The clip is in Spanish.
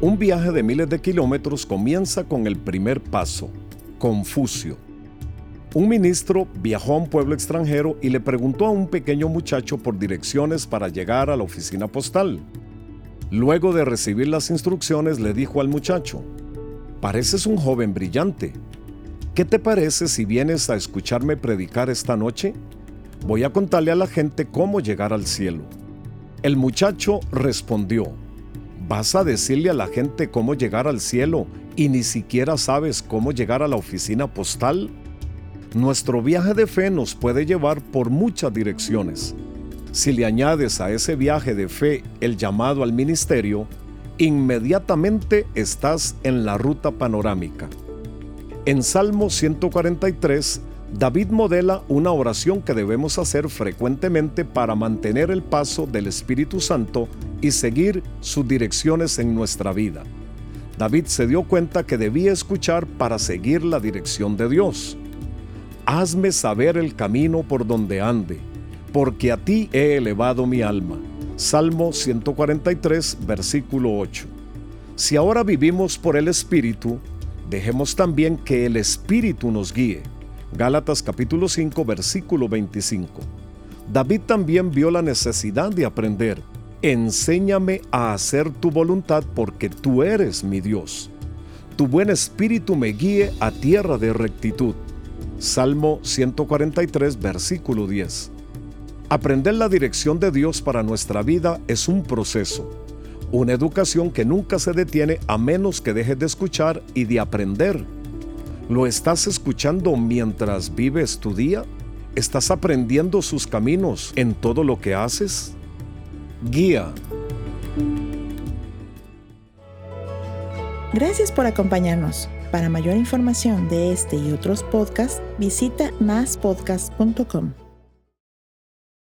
Un viaje de miles de kilómetros comienza con el primer paso, Confucio. Un ministro viajó a un pueblo extranjero y le preguntó a un pequeño muchacho por direcciones para llegar a la oficina postal. Luego de recibir las instrucciones le dijo al muchacho, Pareces un joven brillante. ¿Qué te parece si vienes a escucharme predicar esta noche? Voy a contarle a la gente cómo llegar al cielo. El muchacho respondió, ¿vas a decirle a la gente cómo llegar al cielo y ni siquiera sabes cómo llegar a la oficina postal? Nuestro viaje de fe nos puede llevar por muchas direcciones. Si le añades a ese viaje de fe el llamado al ministerio, inmediatamente estás en la ruta panorámica. En Salmo 143, David modela una oración que debemos hacer frecuentemente para mantener el paso del Espíritu Santo y seguir sus direcciones en nuestra vida. David se dio cuenta que debía escuchar para seguir la dirección de Dios. Hazme saber el camino por donde ande, porque a ti he elevado mi alma. Salmo 143, versículo 8. Si ahora vivimos por el Espíritu, dejemos también que el Espíritu nos guíe. Gálatas capítulo 5, versículo 25. David también vio la necesidad de aprender. Enséñame a hacer tu voluntad porque tú eres mi Dios. Tu buen espíritu me guíe a tierra de rectitud. Salmo 143, versículo 10. Aprender la dirección de Dios para nuestra vida es un proceso, una educación que nunca se detiene a menos que dejes de escuchar y de aprender. ¿Lo estás escuchando mientras vives tu día? ¿Estás aprendiendo sus caminos en todo lo que haces? Guía. Gracias por acompañarnos. Para mayor información de este y otros podcasts, visita maspodcast.com.